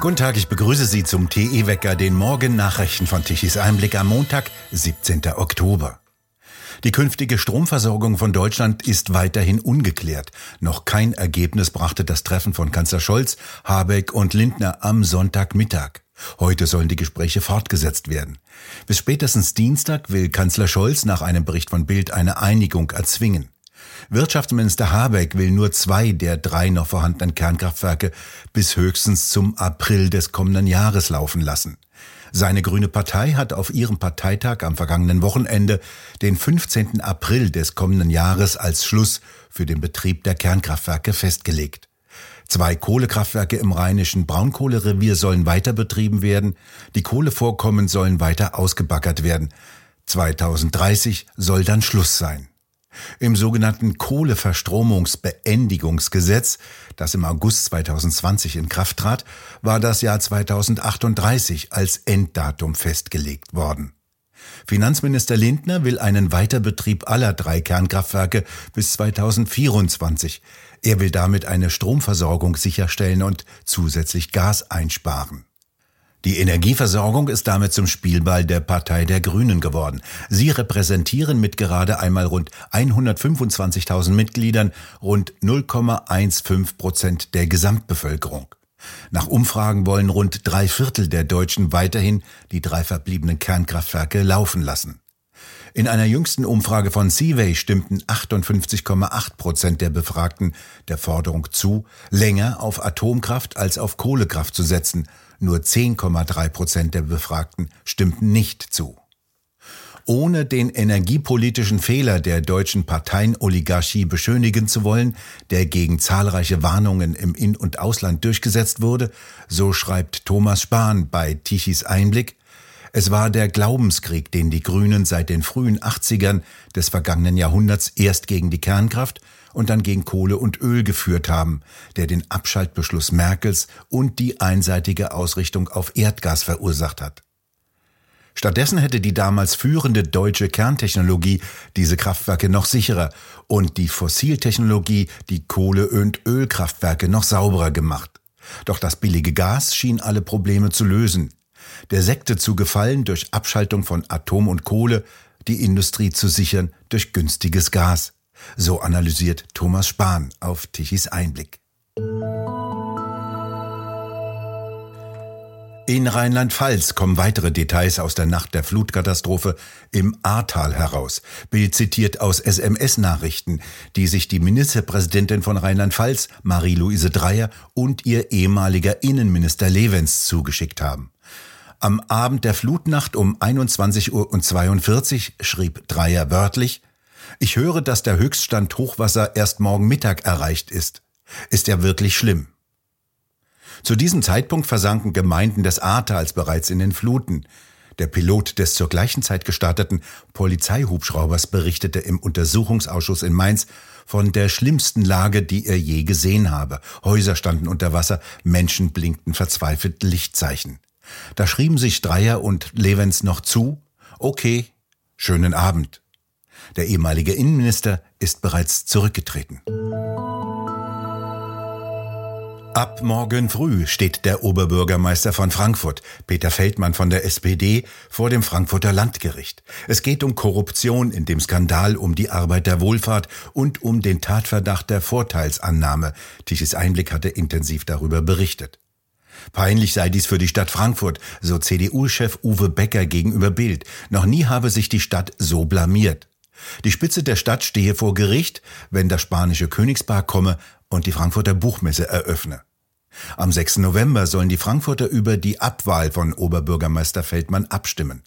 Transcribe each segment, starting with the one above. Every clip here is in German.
Guten Tag, ich begrüße Sie zum TE-Wecker, den Morgen-Nachrichten von Tichys Einblick am Montag, 17. Oktober. Die künftige Stromversorgung von Deutschland ist weiterhin ungeklärt. Noch kein Ergebnis brachte das Treffen von Kanzler Scholz, Habeck und Lindner am Sonntagmittag. Heute sollen die Gespräche fortgesetzt werden. Bis spätestens Dienstag will Kanzler Scholz nach einem Bericht von Bild eine Einigung erzwingen. Wirtschaftsminister Habeck will nur zwei der drei noch vorhandenen Kernkraftwerke bis höchstens zum April des kommenden Jahres laufen lassen. Seine Grüne Partei hat auf ihrem Parteitag am vergangenen Wochenende den 15. April des kommenden Jahres als Schluss für den Betrieb der Kernkraftwerke festgelegt. Zwei Kohlekraftwerke im rheinischen Braunkohlerevier sollen weiter betrieben werden, die Kohlevorkommen sollen weiter ausgebaggert werden. 2030 soll dann Schluss sein. Im sogenannten Kohleverstromungsbeendigungsgesetz, das im August 2020 in Kraft trat, war das Jahr 2038 als Enddatum festgelegt worden. Finanzminister Lindner will einen Weiterbetrieb aller drei Kernkraftwerke bis 2024. Er will damit eine Stromversorgung sicherstellen und zusätzlich Gas einsparen. Die Energieversorgung ist damit zum Spielball der Partei der Grünen geworden. Sie repräsentieren mit gerade einmal rund 125.000 Mitgliedern rund 0,15 Prozent der Gesamtbevölkerung. Nach Umfragen wollen rund drei Viertel der Deutschen weiterhin die drei verbliebenen Kernkraftwerke laufen lassen. In einer jüngsten Umfrage von Seaway stimmten 58,8 Prozent der Befragten der Forderung zu, länger auf Atomkraft als auf Kohlekraft zu setzen nur 10,3 Prozent der Befragten stimmten nicht zu. Ohne den energiepolitischen Fehler der deutschen Parteienoligarchie beschönigen zu wollen, der gegen zahlreiche Warnungen im In- und Ausland durchgesetzt wurde, so schreibt Thomas Spahn bei Tichys Einblick, es war der Glaubenskrieg, den die Grünen seit den frühen 80ern des vergangenen Jahrhunderts erst gegen die Kernkraft und dann gegen Kohle und Öl geführt haben, der den Abschaltbeschluss Merkels und die einseitige Ausrichtung auf Erdgas verursacht hat. Stattdessen hätte die damals führende deutsche Kerntechnologie diese Kraftwerke noch sicherer und die Fossiltechnologie die Kohle- und Ölkraftwerke noch sauberer gemacht. Doch das billige Gas schien alle Probleme zu lösen. Der Sekte zu gefallen durch Abschaltung von Atom und Kohle, die Industrie zu sichern durch günstiges Gas. So analysiert Thomas Spahn auf Tichys Einblick. In Rheinland-Pfalz kommen weitere Details aus der Nacht der Flutkatastrophe im Ahrtal heraus. Bild zitiert aus SMS-Nachrichten, die sich die Ministerpräsidentin von Rheinland-Pfalz, Marie-Louise Dreyer, und ihr ehemaliger Innenminister Levens zugeschickt haben. Am Abend der Flutnacht um 21 Uhr und 42 schrieb Dreyer wörtlich, ich höre, dass der Höchststand Hochwasser erst morgen Mittag erreicht ist. Ist ja wirklich schlimm. Zu diesem Zeitpunkt versanken Gemeinden des Ahrtals bereits in den Fluten. Der Pilot des zur gleichen Zeit gestarteten Polizeihubschraubers berichtete im Untersuchungsausschuss in Mainz von der schlimmsten Lage, die er je gesehen habe. Häuser standen unter Wasser, Menschen blinkten verzweifelt Lichtzeichen. Da schrieben sich Dreier und Levens noch zu, okay, schönen Abend. Der ehemalige Innenminister ist bereits zurückgetreten. Ab morgen früh steht der Oberbürgermeister von Frankfurt, Peter Feldmann von der SPD, vor dem Frankfurter Landgericht. Es geht um Korruption in dem Skandal um die Arbeit der Wohlfahrt und um den Tatverdacht der Vorteilsannahme. Tichys Einblick hatte intensiv darüber berichtet. Peinlich sei dies für die Stadt Frankfurt, so CDU-Chef Uwe Becker gegenüber Bild. Noch nie habe sich die Stadt so blamiert. Die Spitze der Stadt stehe vor Gericht, wenn das spanische Königspaar komme und die Frankfurter Buchmesse eröffne. Am 6. November sollen die Frankfurter über die Abwahl von Oberbürgermeister Feldmann abstimmen.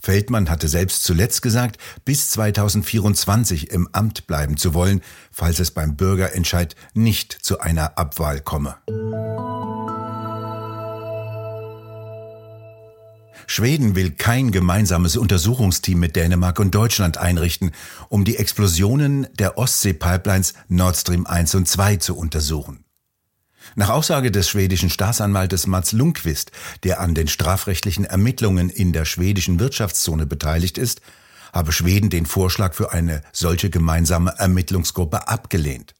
Feldmann hatte selbst zuletzt gesagt, bis 2024 im Amt bleiben zu wollen, falls es beim Bürgerentscheid nicht zu einer Abwahl komme. Schweden will kein gemeinsames Untersuchungsteam mit Dänemark und Deutschland einrichten, um die Explosionen der Ostsee-Pipelines Nord Stream 1 und 2 zu untersuchen. Nach Aussage des schwedischen Staatsanwaltes Mats Lundqvist, der an den strafrechtlichen Ermittlungen in der schwedischen Wirtschaftszone beteiligt ist, habe Schweden den Vorschlag für eine solche gemeinsame Ermittlungsgruppe abgelehnt.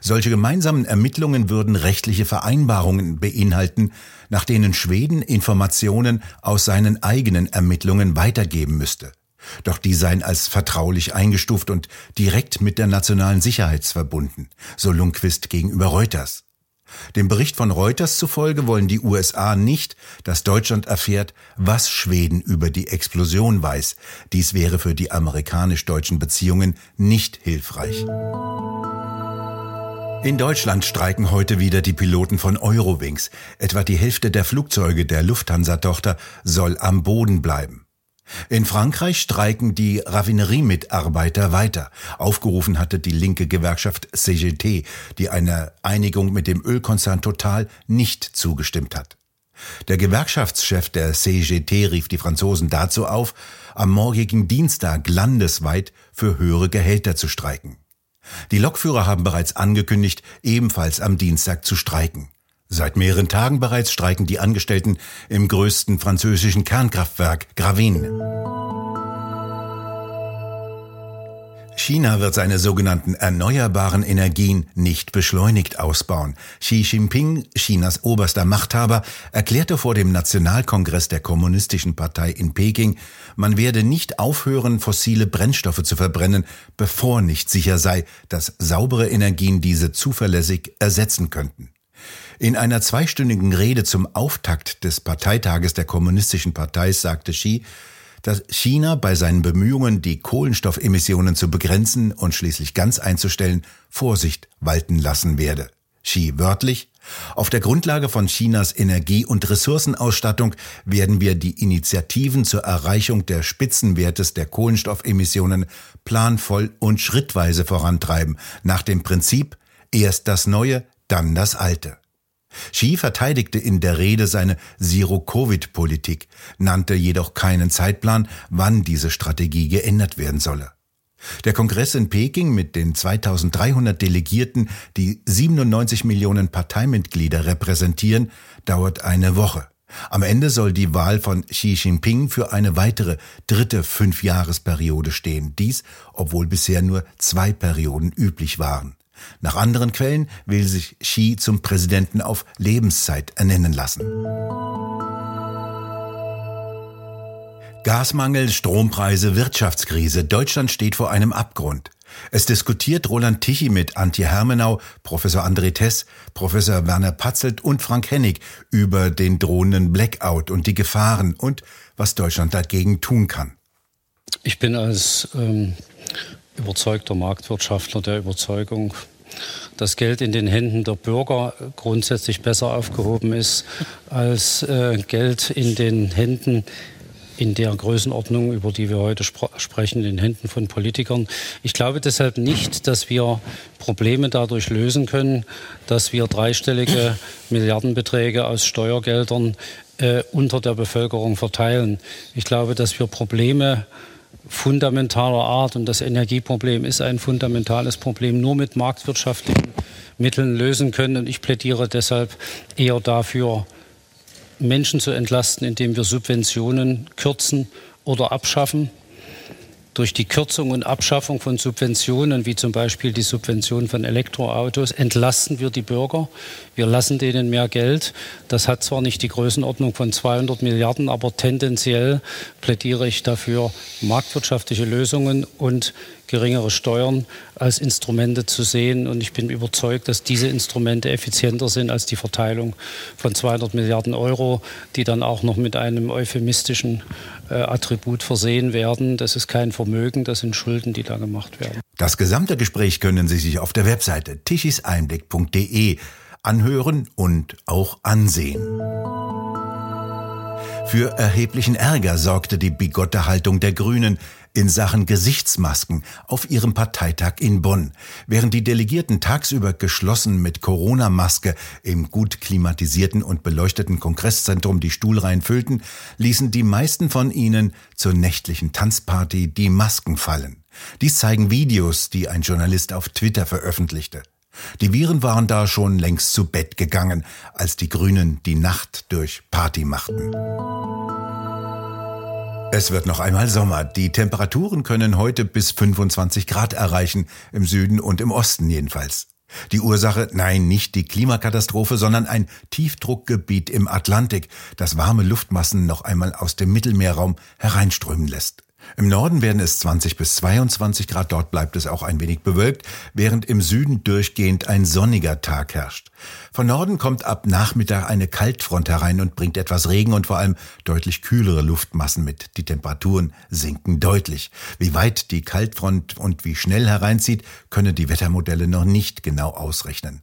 Solche gemeinsamen Ermittlungen würden rechtliche Vereinbarungen beinhalten, nach denen Schweden Informationen aus seinen eigenen Ermittlungen weitergeben müsste. Doch die seien als vertraulich eingestuft und direkt mit der nationalen Sicherheit verbunden, so Lundquist gegenüber Reuters. Dem Bericht von Reuters zufolge wollen die USA nicht, dass Deutschland erfährt, was Schweden über die Explosion weiß. Dies wäre für die amerikanisch-deutschen Beziehungen nicht hilfreich. In Deutschland streiken heute wieder die Piloten von Eurowings. Etwa die Hälfte der Flugzeuge der Lufthansa-Tochter soll am Boden bleiben. In Frankreich streiken die Raffineriemitarbeiter weiter. Aufgerufen hatte die linke Gewerkschaft CGT, die einer Einigung mit dem Ölkonzern Total nicht zugestimmt hat. Der Gewerkschaftschef der CGT rief die Franzosen dazu auf, am morgigen Dienstag landesweit für höhere Gehälter zu streiken. Die Lokführer haben bereits angekündigt, ebenfalls am Dienstag zu streiken. Seit mehreren Tagen bereits streiken die Angestellten im größten französischen Kernkraftwerk Gravin. China wird seine sogenannten erneuerbaren Energien nicht beschleunigt ausbauen. Xi Jinping, Chinas oberster Machthaber, erklärte vor dem Nationalkongress der Kommunistischen Partei in Peking, man werde nicht aufhören, fossile Brennstoffe zu verbrennen, bevor nicht sicher sei, dass saubere Energien diese zuverlässig ersetzen könnten. In einer zweistündigen Rede zum Auftakt des Parteitages der Kommunistischen Partei sagte Xi, dass China bei seinen Bemühungen, die Kohlenstoffemissionen zu begrenzen und schließlich ganz einzustellen, Vorsicht walten lassen werde. Xi wörtlich, auf der Grundlage von Chinas Energie- und Ressourcenausstattung werden wir die Initiativen zur Erreichung der Spitzenwertes der Kohlenstoffemissionen planvoll und schrittweise vorantreiben, nach dem Prinzip erst das Neue, dann das Alte. Xi verteidigte in der Rede seine Zero-Covid-Politik, nannte jedoch keinen Zeitplan, wann diese Strategie geändert werden solle. Der Kongress in Peking mit den 2300 Delegierten, die 97 Millionen Parteimitglieder repräsentieren, dauert eine Woche. Am Ende soll die Wahl von Xi Jinping für eine weitere dritte Fünfjahresperiode stehen. Dies, obwohl bisher nur zwei Perioden üblich waren. Nach anderen Quellen will sich Xi zum Präsidenten auf Lebenszeit ernennen lassen. Gasmangel, Strompreise, Wirtschaftskrise. Deutschland steht vor einem Abgrund. Es diskutiert Roland Tichy mit Antje Hermenau, Professor André Tess, Professor Werner Patzelt und Frank Hennig über den drohenden Blackout und die Gefahren und was Deutschland dagegen tun kann. Ich bin als ähm, überzeugter Marktwirtschaftler der Überzeugung, dass Geld in den Händen der Bürger grundsätzlich besser aufgehoben ist als äh, Geld in den Händen in der Größenordnung, über die wir heute spr sprechen, in den Händen von Politikern. Ich glaube deshalb nicht, dass wir Probleme dadurch lösen können, dass wir dreistellige Milliardenbeträge aus Steuergeldern äh, unter der Bevölkerung verteilen. Ich glaube, dass wir Probleme fundamentaler Art und das Energieproblem ist ein fundamentales Problem, nur mit marktwirtschaftlichen Mitteln lösen können. Und ich plädiere deshalb eher dafür, Menschen zu entlasten, indem wir Subventionen kürzen oder abschaffen durch die Kürzung und Abschaffung von Subventionen, wie zum Beispiel die Subvention von Elektroautos, entlasten wir die Bürger. Wir lassen denen mehr Geld. Das hat zwar nicht die Größenordnung von 200 Milliarden, aber tendenziell plädiere ich dafür, marktwirtschaftliche Lösungen und geringere Steuern als Instrumente zu sehen. Und ich bin überzeugt, dass diese Instrumente effizienter sind als die Verteilung von 200 Milliarden Euro, die dann auch noch mit einem euphemistischen äh, Attribut versehen werden. Das ist kein Vermögen, das sind Schulden, die da gemacht werden. Das gesamte Gespräch können Sie sich auf der Webseite tischiseinblick.de anhören und auch ansehen. Für erheblichen Ärger sorgte die bigotte Haltung der Grünen in Sachen Gesichtsmasken auf ihrem Parteitag in Bonn. Während die Delegierten tagsüber geschlossen mit Corona-Maske im gut klimatisierten und beleuchteten Kongresszentrum die Stuhlreihen füllten, ließen die meisten von ihnen zur nächtlichen Tanzparty die Masken fallen. Dies zeigen Videos, die ein Journalist auf Twitter veröffentlichte. Die Viren waren da schon längst zu Bett gegangen, als die Grünen die Nacht durch Party machten. Es wird noch einmal Sommer. Die Temperaturen können heute bis 25 Grad erreichen, im Süden und im Osten jedenfalls. Die Ursache, nein, nicht die Klimakatastrophe, sondern ein Tiefdruckgebiet im Atlantik, das warme Luftmassen noch einmal aus dem Mittelmeerraum hereinströmen lässt. Im Norden werden es 20 bis 22 Grad, dort bleibt es auch ein wenig bewölkt, während im Süden durchgehend ein sonniger Tag herrscht. Von Norden kommt ab Nachmittag eine Kaltfront herein und bringt etwas Regen und vor allem deutlich kühlere Luftmassen mit. Die Temperaturen sinken deutlich. Wie weit die Kaltfront und wie schnell hereinzieht, können die Wettermodelle noch nicht genau ausrechnen.